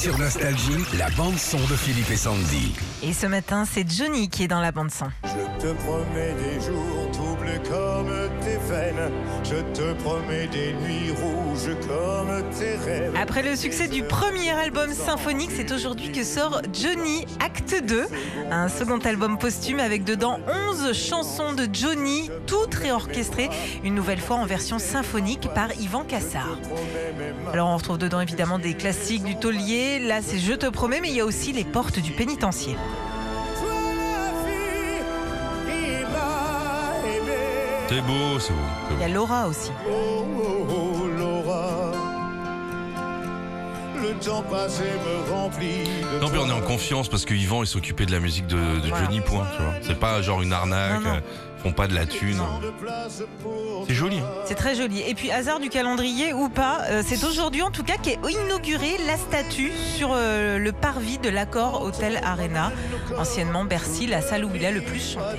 Sur Nostalgie, la bande-son de Philippe et Sandy. Et ce matin, c'est Johnny qui est dans la bande son. Je te promets des jours troubles comme tes Après le succès du premier album symphonique, c'est aujourd'hui que sort Johnny Acte 2, un second album posthume avec dedans 11 chansons de Johnny, toutes réorchestrées, une nouvelle fois en version symphonique par Yvan Cassard. Alors on retrouve dedans évidemment des classiques du taulier, là c'est Je te promets, mais il y a aussi les portes du pénitencier. C'est beau, c'est beau. Il y a Laura aussi. Oh, oh, oh, Laura. Le temps passé me remplit de Non, puis on est en confiance parce que Yvan il s'occupait de la musique de, de Voilà. Johnny Point, tu vois. C'est pas genre une arnaque, Non, non. euh, ils font pas de la thune. C'est joli. C'est très joli. Et puis, hasard du calendrier ou pas, euh, c'est aujourd'hui en tout cas qu'est inaugurée la statue sur euh, le parvis de l'accord Hôtel Arena, anciennement Bercy, la salle où il a le plus chanté.